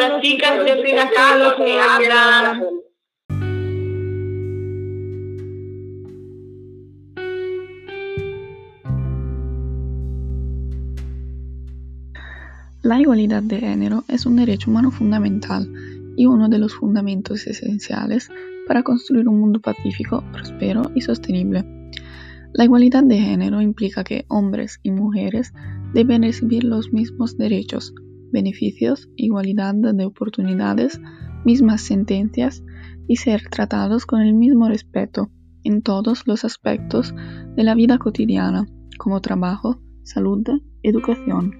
las chicas de Piracalo que hablan. La igualdad de género es un derecho humano fundamental y uno de los fundamentos esenciales para construir un mundo pacífico, próspero y sostenible. La igualdad de género implica que hombres y mujeres deben recibir los mismos derechos, beneficios, igualdad de oportunidades, mismas sentencias y ser tratados con el mismo respeto en todos los aspectos de la vida cotidiana, como trabajo, salud, educación.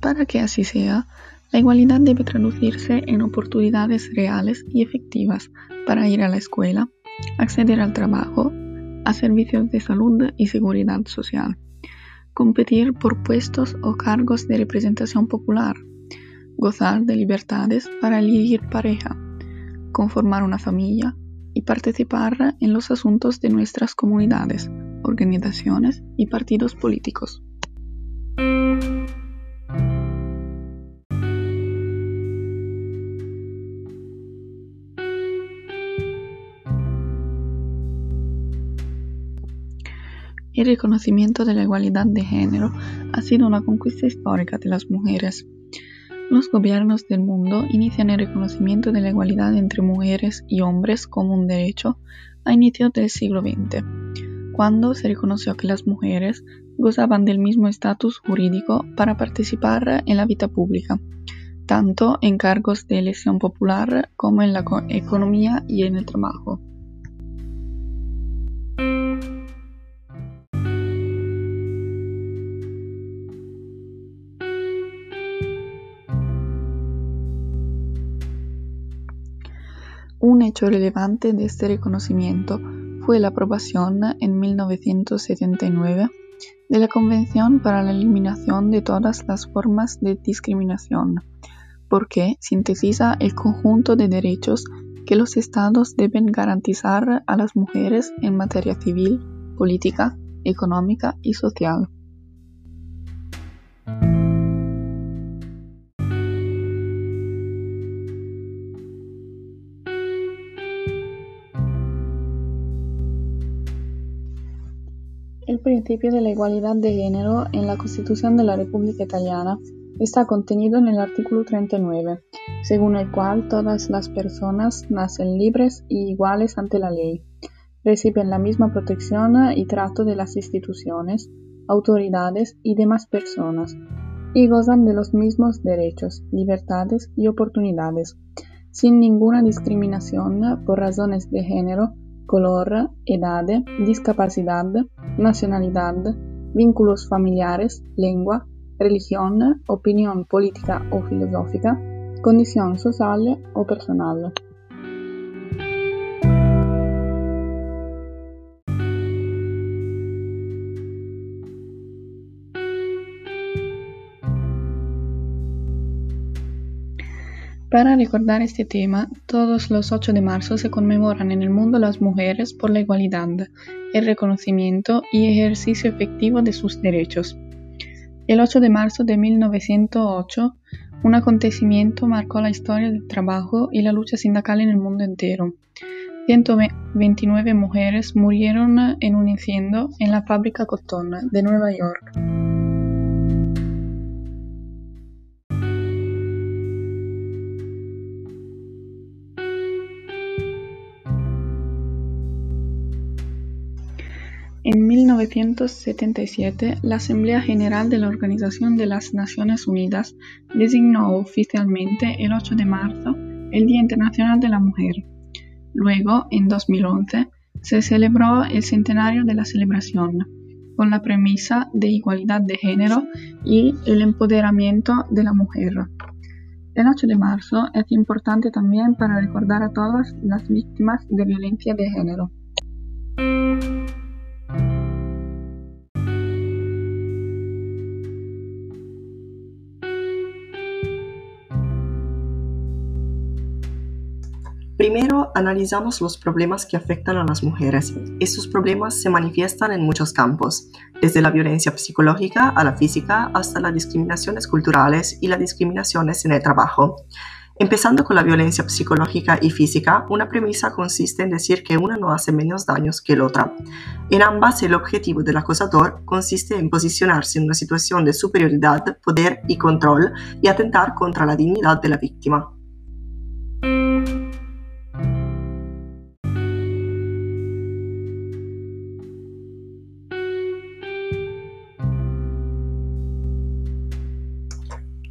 Para que así sea, la igualdad debe traducirse en oportunidades reales y efectivas para ir a la escuela, acceder al trabajo, a servicios de salud y seguridad social, competir por puestos o cargos de representación popular, gozar de libertades para elegir pareja, conformar una familia y participar en los asuntos de nuestras comunidades, organizaciones y partidos políticos. El reconocimiento de la igualdad de género ha sido una conquista histórica de las mujeres. Los gobiernos del mundo inician el reconocimiento de la igualdad entre mujeres y hombres como un derecho a inicios del siglo XX, cuando se reconoció que las mujeres gozaban del mismo estatus jurídico para participar en la vida pública, tanto en cargos de elección popular como en la economía y en el trabajo. Hecho relevante de este reconocimiento fue la aprobación en 1979 de la Convención para la Eliminación de todas las formas de discriminación, porque sintetiza el conjunto de derechos que los estados deben garantizar a las mujeres en materia civil, política, económica y social. El principio de la igualdad de género en la Constitución de la República Italiana está contenido en el artículo 39, según el cual todas las personas nacen libres y iguales ante la ley, reciben la misma protección y trato de las instituciones, autoridades y demás personas, y gozan de los mismos derechos, libertades y oportunidades, sin ninguna discriminación por razones de género, color, edad, discapacidad, nacionalidad, vínculos familiares, lengua, religión, opinión política o filosófica, condición social o personal. Para recordar este tema, todos los 8 de marzo se conmemoran en el mundo las mujeres por la igualdad, el reconocimiento y ejercicio efectivo de sus derechos. El 8 de marzo de 1908, un acontecimiento marcó la historia del trabajo y la lucha sindical en el mundo entero. 129 mujeres murieron en un incendio en la fábrica Cotton de Nueva York. En 1977, la Asamblea General de la Organización de las Naciones Unidas designó oficialmente el 8 de marzo el Día Internacional de la Mujer. Luego, en 2011, se celebró el centenario de la celebración, con la premisa de igualdad de género y el empoderamiento de la mujer. El 8 de marzo es importante también para recordar a todas las víctimas de violencia de género. Primero analizamos los problemas que afectan a las mujeres. Estos problemas se manifiestan en muchos campos, desde la violencia psicológica a la física hasta las discriminaciones culturales y las discriminaciones en el trabajo. Empezando con la violencia psicológica y física, una premisa consiste en decir que una no hace menos daños que la otra. En ambas, el objetivo del acosador consiste en posicionarse en una situación de superioridad, poder y control y atentar contra la dignidad de la víctima.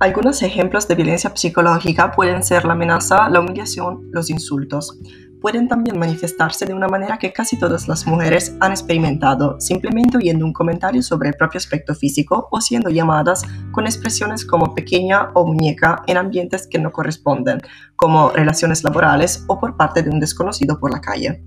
Algunos ejemplos de violencia psicológica pueden ser la amenaza, la humillación, los insultos. Pueden también manifestarse de una manera que casi todas las mujeres han experimentado, simplemente oyendo un comentario sobre el propio aspecto físico o siendo llamadas con expresiones como pequeña o muñeca en ambientes que no corresponden, como relaciones laborales o por parte de un desconocido por la calle.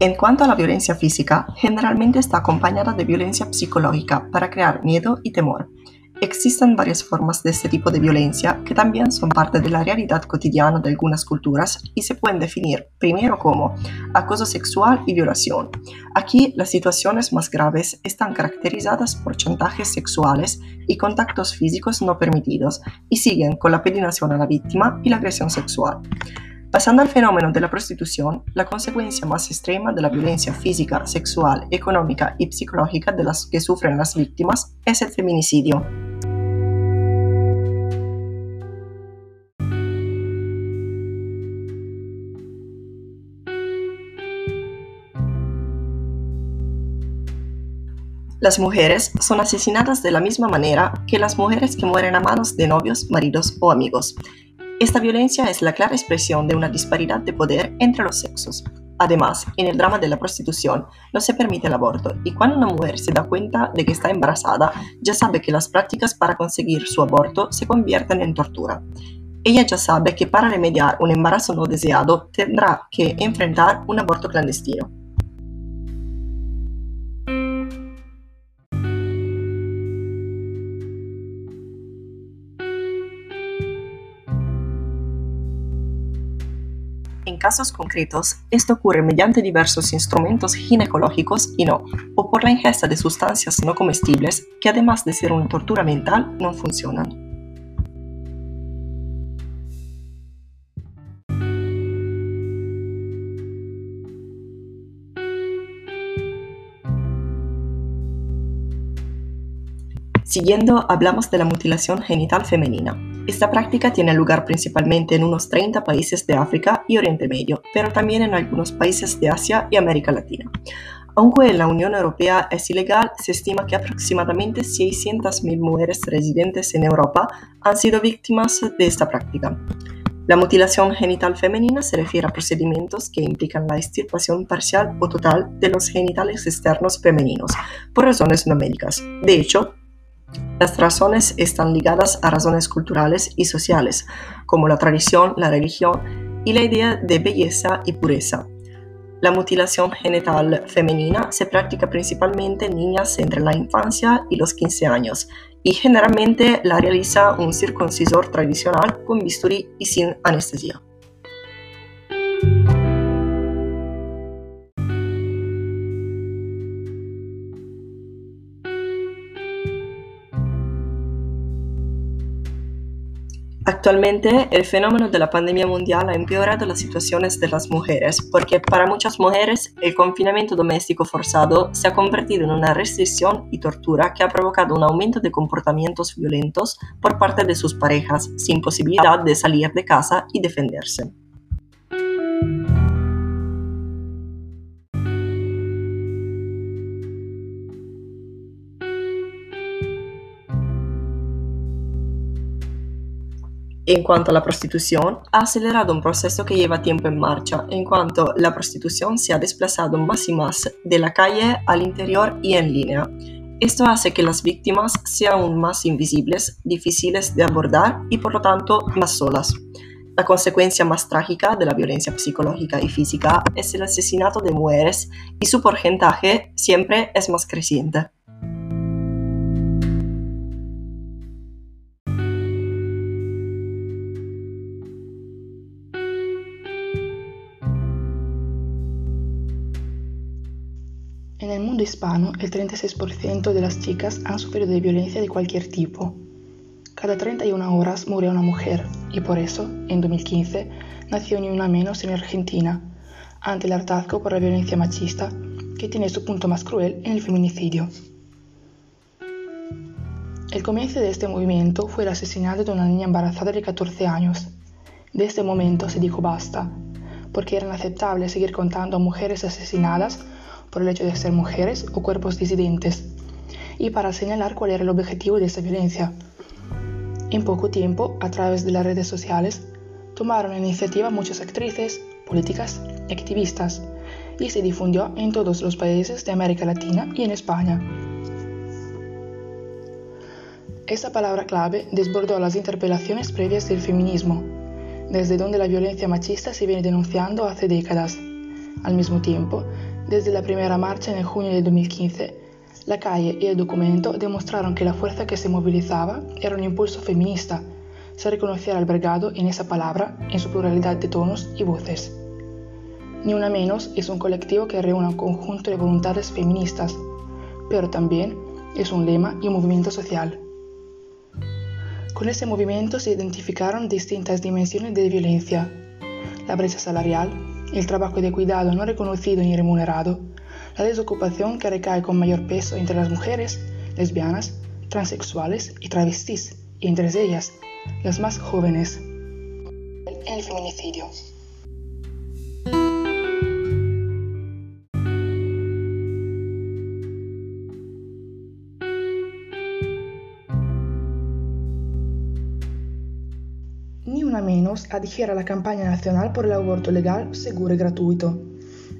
En cuanto a la violencia física, generalmente está acompañada de violencia psicológica para crear miedo y temor. Existen varias formas de este tipo de violencia que también son parte de la realidad cotidiana de algunas culturas y se pueden definir primero como acoso sexual y violación. Aquí las situaciones más graves están caracterizadas por chantajes sexuales y contactos físicos no permitidos y siguen con la pedinación a la víctima y la agresión sexual. Pasando al fenómeno de la prostitución, la consecuencia más extrema de la violencia física, sexual, económica y psicológica de las que sufren las víctimas es el feminicidio. Las mujeres son asesinadas de la misma manera que las mujeres que mueren a manos de novios, maridos o amigos. Esta violencia es la clara expresión de una disparidad de poder entre los sexos. Además, en el drama de la prostitución no se permite el aborto y cuando una mujer se da cuenta de que está embarazada, ya sabe que las prácticas para conseguir su aborto se convierten en tortura. Ella ya sabe que para remediar un embarazo no deseado tendrá que enfrentar un aborto clandestino. En casos concretos, esto ocurre mediante diversos instrumentos ginecológicos y no, o por la ingesta de sustancias no comestibles que además de ser una tortura mental, no funcionan. Siguiendo, hablamos de la mutilación genital femenina. Esta práctica tiene lugar principalmente en unos 30 países de África y Oriente Medio, pero también en algunos países de Asia y América Latina. Aunque en la Unión Europea es ilegal, se estima que aproximadamente 600.000 mujeres residentes en Europa han sido víctimas de esta práctica. La mutilación genital femenina se refiere a procedimientos que implican la extirpación parcial o total de los genitales externos femeninos por razones no médicas. De hecho, las razones están ligadas a razones culturales y sociales, como la tradición, la religión y la idea de belleza y pureza. La mutilación genital femenina se practica principalmente en niñas entre la infancia y los 15 años y generalmente la realiza un circuncisor tradicional con bisturí y sin anestesia. Actualmente, el fenómeno de la pandemia mundial ha empeorado las situaciones de las mujeres, porque para muchas mujeres el confinamiento doméstico forzado se ha convertido en una restricción y tortura que ha provocado un aumento de comportamientos violentos por parte de sus parejas, sin posibilidad de salir de casa y defenderse. En cuanto a la prostitución, ha acelerado un proceso que lleva tiempo en marcha, en cuanto la prostitución se ha desplazado más y más de la calle al interior y en línea. Esto hace que las víctimas sean aún más invisibles, difíciles de abordar y por lo tanto más solas. La consecuencia más trágica de la violencia psicológica y física es el asesinato de mujeres y su porcentaje siempre es más creciente. Hispano, el 36% de las chicas han sufrido de violencia de cualquier tipo. Cada 31 horas muere una mujer y por eso, en 2015, nació ni una menos en Argentina, ante el hartazgo por la violencia machista que tiene su punto más cruel en el feminicidio. El comienzo de este movimiento fue el asesinato de una niña embarazada de 14 años. De este momento se dijo basta, porque era inaceptable seguir contando a mujeres asesinadas por el hecho de ser mujeres o cuerpos disidentes, y para señalar cuál era el objetivo de esa violencia. En poco tiempo, a través de las redes sociales, tomaron la iniciativa muchas actrices, políticas y activistas, y se difundió en todos los países de América Latina y en España. Esa palabra clave desbordó las interpelaciones previas del feminismo, desde donde la violencia machista se viene denunciando hace décadas. Al mismo tiempo, desde la primera marcha en junio de 2015, la calle y el documento demostraron que la fuerza que se movilizaba era un impulso feminista. Se reconocía albergado en esa palabra, en su pluralidad de tonos y voces. Ni una menos es un colectivo que reúne un conjunto de voluntades feministas, pero también es un lema y un movimiento social. Con ese movimiento se identificaron distintas dimensiones de violencia, la brecha salarial, el trabajo de cuidado no reconocido ni remunerado, la desocupación que recae con mayor peso entre las mujeres, lesbianas, transexuales y travestis, y entre ellas, las más jóvenes. El feminicidio. Adhiere a la campaña nacional por el aborto legal, seguro y gratuito.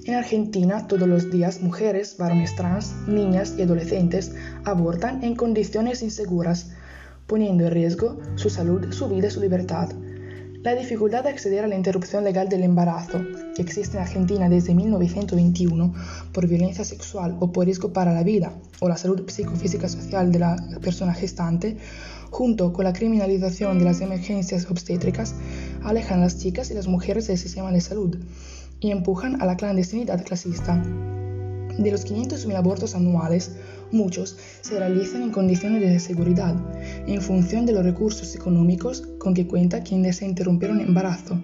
En Argentina, todos los días, mujeres, varones trans, niñas y adolescentes abortan en condiciones inseguras, poniendo en riesgo su salud, su vida y su libertad. La dificultad de acceder a la interrupción legal del embarazo, que existe en Argentina desde 1921 por violencia sexual o por riesgo para la vida o la salud psicofísica social de la persona gestante, junto con la criminalización de las emergencias obstétricas, alejan a las chicas y las mujeres del sistema de salud y empujan a la clandestinidad clasista. De los 500.000 abortos anuales, muchos se realizan en condiciones de seguridad, en función de los recursos económicos con que cuenta quien desea interrumpir un embarazo.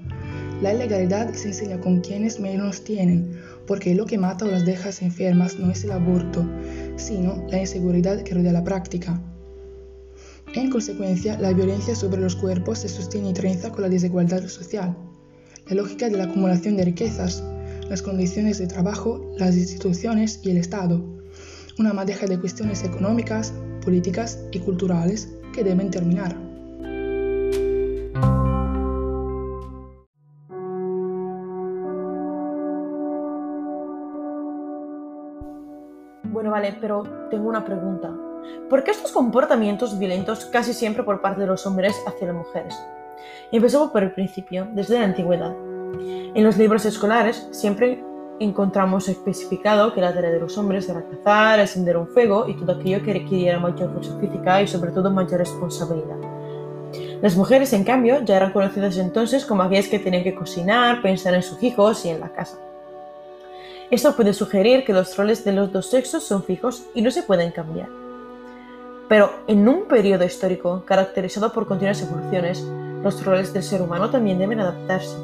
La ilegalidad se enseña con quienes menos tienen, porque lo que mata o las deja enfermas no es el aborto, sino la inseguridad que rodea la práctica. En consecuencia, la violencia sobre los cuerpos se sostiene y trenza con la desigualdad social la lógica de la acumulación de riquezas, las condiciones de trabajo, las instituciones y el Estado, una madeja de cuestiones económicas, políticas y culturales que deben terminar. Bueno, vale, pero tengo una pregunta. ¿Por qué estos comportamientos violentos casi siempre por parte de los hombres hacia las mujeres? Empezamos por el principio, desde la antigüedad. En los libros escolares siempre encontramos especificado que la tarea de los hombres era cazar, encender un fuego y todo aquello que requiriera mayor fuerza física y sobre todo mayor responsabilidad. Las mujeres, en cambio, ya eran conocidas entonces como aquellas que tenían que cocinar, pensar en sus hijos y en la casa. Esto puede sugerir que los roles de los dos sexos son fijos y no se pueden cambiar. Pero en un periodo histórico caracterizado por continuas evoluciones, los roles del ser humano también deben adaptarse.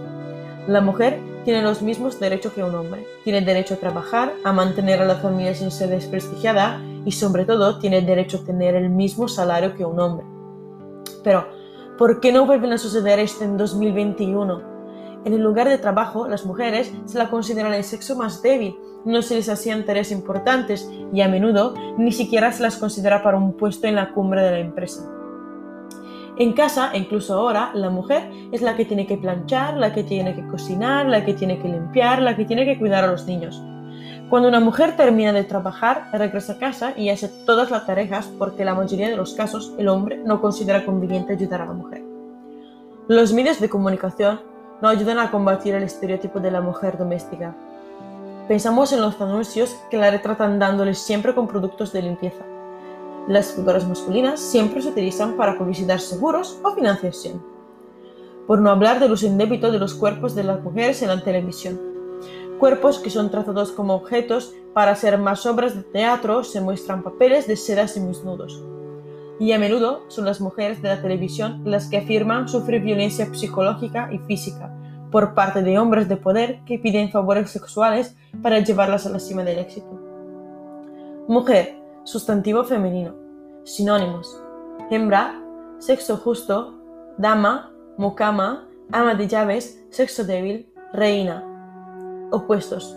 La mujer tiene los mismos derechos que un hombre. Tiene derecho a trabajar, a mantener a la familia sin ser desprestigiada y sobre todo tiene derecho a tener el mismo salario que un hombre. Pero, ¿por qué no vuelven a suceder esto en 2021? En el lugar de trabajo, las mujeres se la consideran el sexo más débil, no se les hacían tareas importantes y a menudo ni siquiera se las considera para un puesto en la cumbre de la empresa. En casa, incluso ahora, la mujer es la que tiene que planchar, la que tiene que cocinar, la que tiene que limpiar, la que tiene que cuidar a los niños. Cuando una mujer termina de trabajar, regresa a casa y hace todas las tareas porque en la mayoría de los casos el hombre no considera conveniente ayudar a la mujer. Los medios de comunicación no ayudan a combatir el estereotipo de la mujer doméstica. Pensamos en los anuncios que la retratan dándoles siempre con productos de limpieza. Las figuras masculinas siempre se utilizan para publicidad seguros o financiación. Por no hablar del uso indébito de los cuerpos de las mujeres en la televisión. Cuerpos que son tratados como objetos para hacer más obras de teatro se muestran papeles de sedas y desnudos. Y a menudo son las mujeres de la televisión las que afirman sufrir violencia psicológica y física por parte de hombres de poder que piden favores sexuales para llevarlas a la cima del éxito. Mujer, sustantivo femenino. Sinónimos. Hembra, sexo justo, dama, mucama, ama de llaves, sexo débil, reina. Opuestos.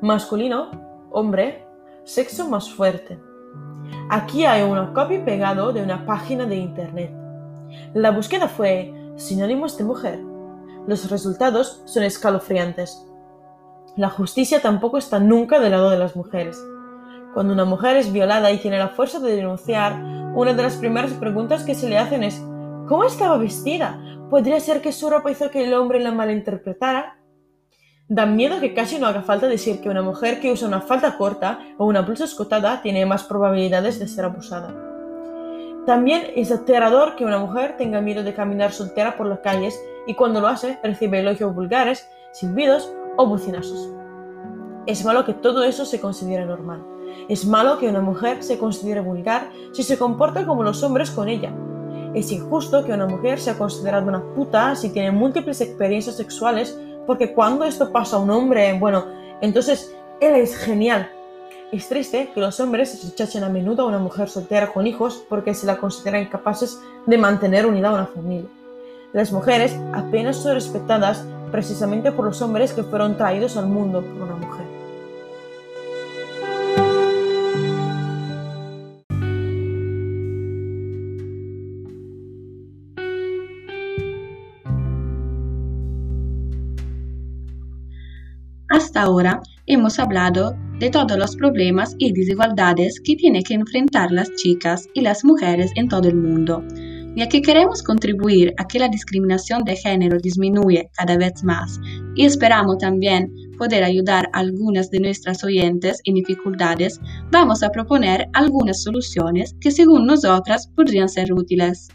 Masculino, hombre, sexo más fuerte. Aquí hay una copia pegado de una página de internet. La búsqueda fue sinónimos de mujer los resultados son escalofriantes. La justicia tampoco está nunca del lado de las mujeres. Cuando una mujer es violada y tiene la fuerza de denunciar, una de las primeras preguntas que se le hacen es ¿Cómo estaba vestida? ¿Podría ser que su ropa hizo que el hombre la malinterpretara? Da miedo que casi no haga falta decir que una mujer que usa una falda corta o una blusa escotada tiene más probabilidades de ser abusada. También es aterrador que una mujer tenga miedo de caminar soltera por las calles y cuando lo hace recibe elogios vulgares, silbidos o bucinazos. Es malo que todo eso se considere normal. Es malo que una mujer se considere vulgar si se comporta como los hombres con ella. Es injusto que una mujer sea considerada una puta si tiene múltiples experiencias sexuales porque cuando esto pasa a un hombre, bueno, entonces él es genial. Es triste que los hombres se rechachen a menudo a una mujer soltera con hijos porque se la consideran incapaces de mantener unida a una familia. Las mujeres apenas son respetadas precisamente por los hombres que fueron traídos al mundo Ahora hemos hablado de todos los problemas y desigualdades que tienen que enfrentar las chicas y las mujeres en todo el mundo ya que queremos contribuir a que la discriminación de género disminuya cada vez más y esperamos también poder ayudar a algunas de nuestras oyentes en dificultades, vamos a proponer algunas soluciones que según nosotras podrían ser útiles.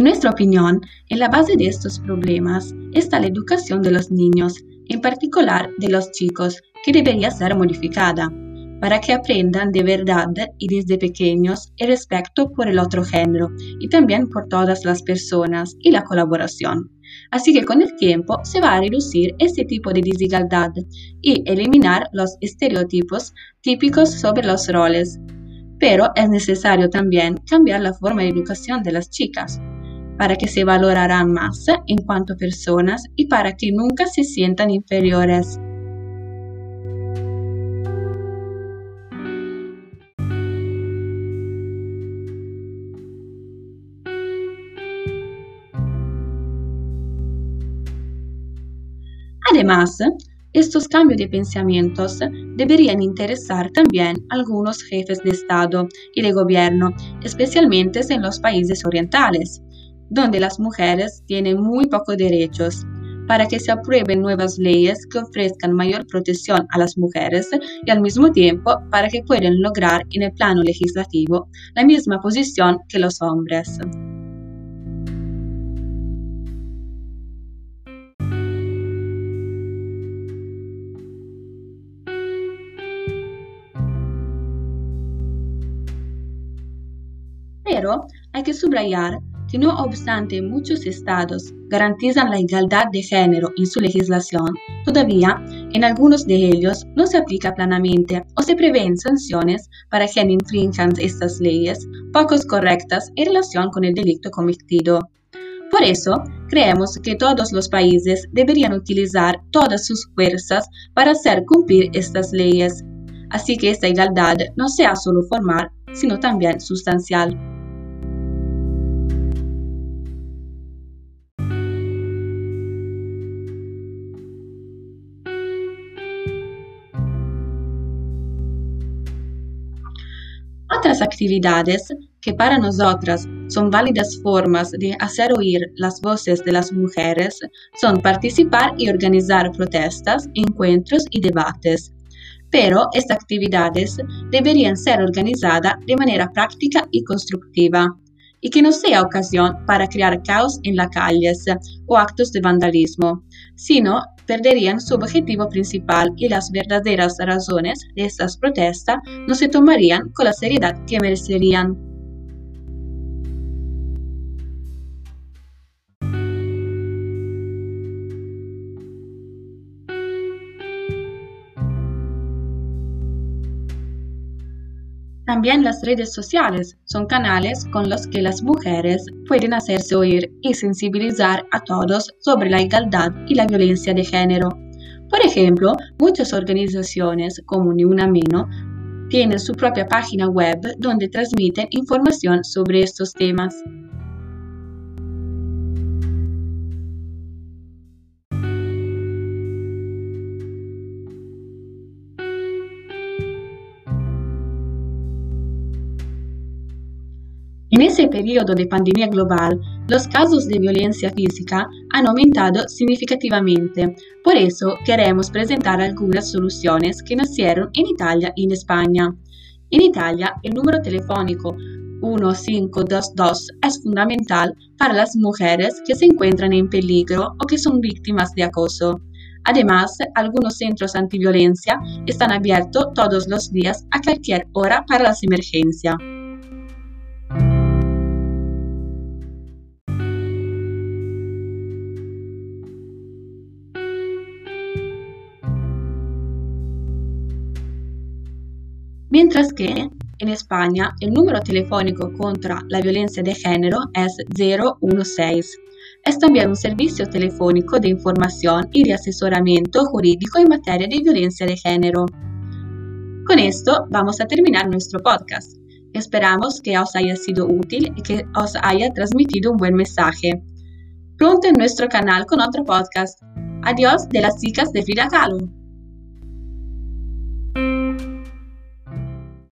En nuestra opinión, en la base de estos problemas está la educación de los niños, en particular de los chicos, que debería ser modificada, para que aprendan de verdad y desde pequeños el respeto por el otro género y también por todas las personas y la colaboración. Así que con el tiempo se va a reducir este tipo de desigualdad y eliminar los estereotipos típicos sobre los roles. Pero es necesario también cambiar la forma de educación de las chicas para que se valorarán más en cuanto personas y para que nunca se sientan inferiores. Además, estos cambios de pensamientos deberían interesar también a algunos jefes de Estado y de gobierno, especialmente en los países orientales, donde las mujeres tienen muy pocos derechos, para que se aprueben nuevas leyes que ofrezcan mayor protección a las mujeres y al mismo tiempo para que puedan lograr en el plano legislativo la misma posición que los hombres. Pero hay que subrayar que no obstante muchos estados garantizan la igualdad de género en su legislación, todavía en algunos de ellos no se aplica plenamente o se prevén sanciones para quienes infrinjan estas leyes pocos correctas en relación con el delito cometido. Por eso, creemos que todos los países deberían utilizar todas sus fuerzas para hacer cumplir estas leyes, así que esta igualdad no sea solo formal, sino también sustancial. Otras actividades que para nosotras son válidas formas de hacer oír las voces de las mujeres son participar y organizar protestas, encuentros y debates. Pero estas actividades deberían ser organizadas de manera práctica y constructiva y que no sea ocasión para crear caos en las calles o actos de vandalismo, sino perderían su objetivo principal y las verdaderas razones de estas protestas no se tomarían con la seriedad que merecerían. También las redes sociales son canales con los que las mujeres pueden hacerse oír y sensibilizar a todos sobre la igualdad y la violencia de género. Por ejemplo, muchas organizaciones como Ni Una Menos tienen su propia página web donde transmiten información sobre estos temas. En ese periodo de pandemia global, los casos de violencia física han aumentado significativamente. Por eso queremos presentar algunas soluciones que nacieron en Italia y en España. En Italia, el número telefónico 1522 es fundamental para las mujeres que se encuentran en peligro o que son víctimas de acoso. Además, algunos centros antiviolencia están abiertos todos los días a cualquier hora para las emergencias. Mientras que en España el número telefónico contra la violencia de género es 016. Es también un servicio telefónico de información y de asesoramiento jurídico en materia de violencia de género. Con esto vamos a terminar nuestro podcast. Esperamos que os haya sido útil y que os haya transmitido un buen mensaje. Pronto en nuestro canal con otro podcast. Adiós de las chicas de Frida Kahlo.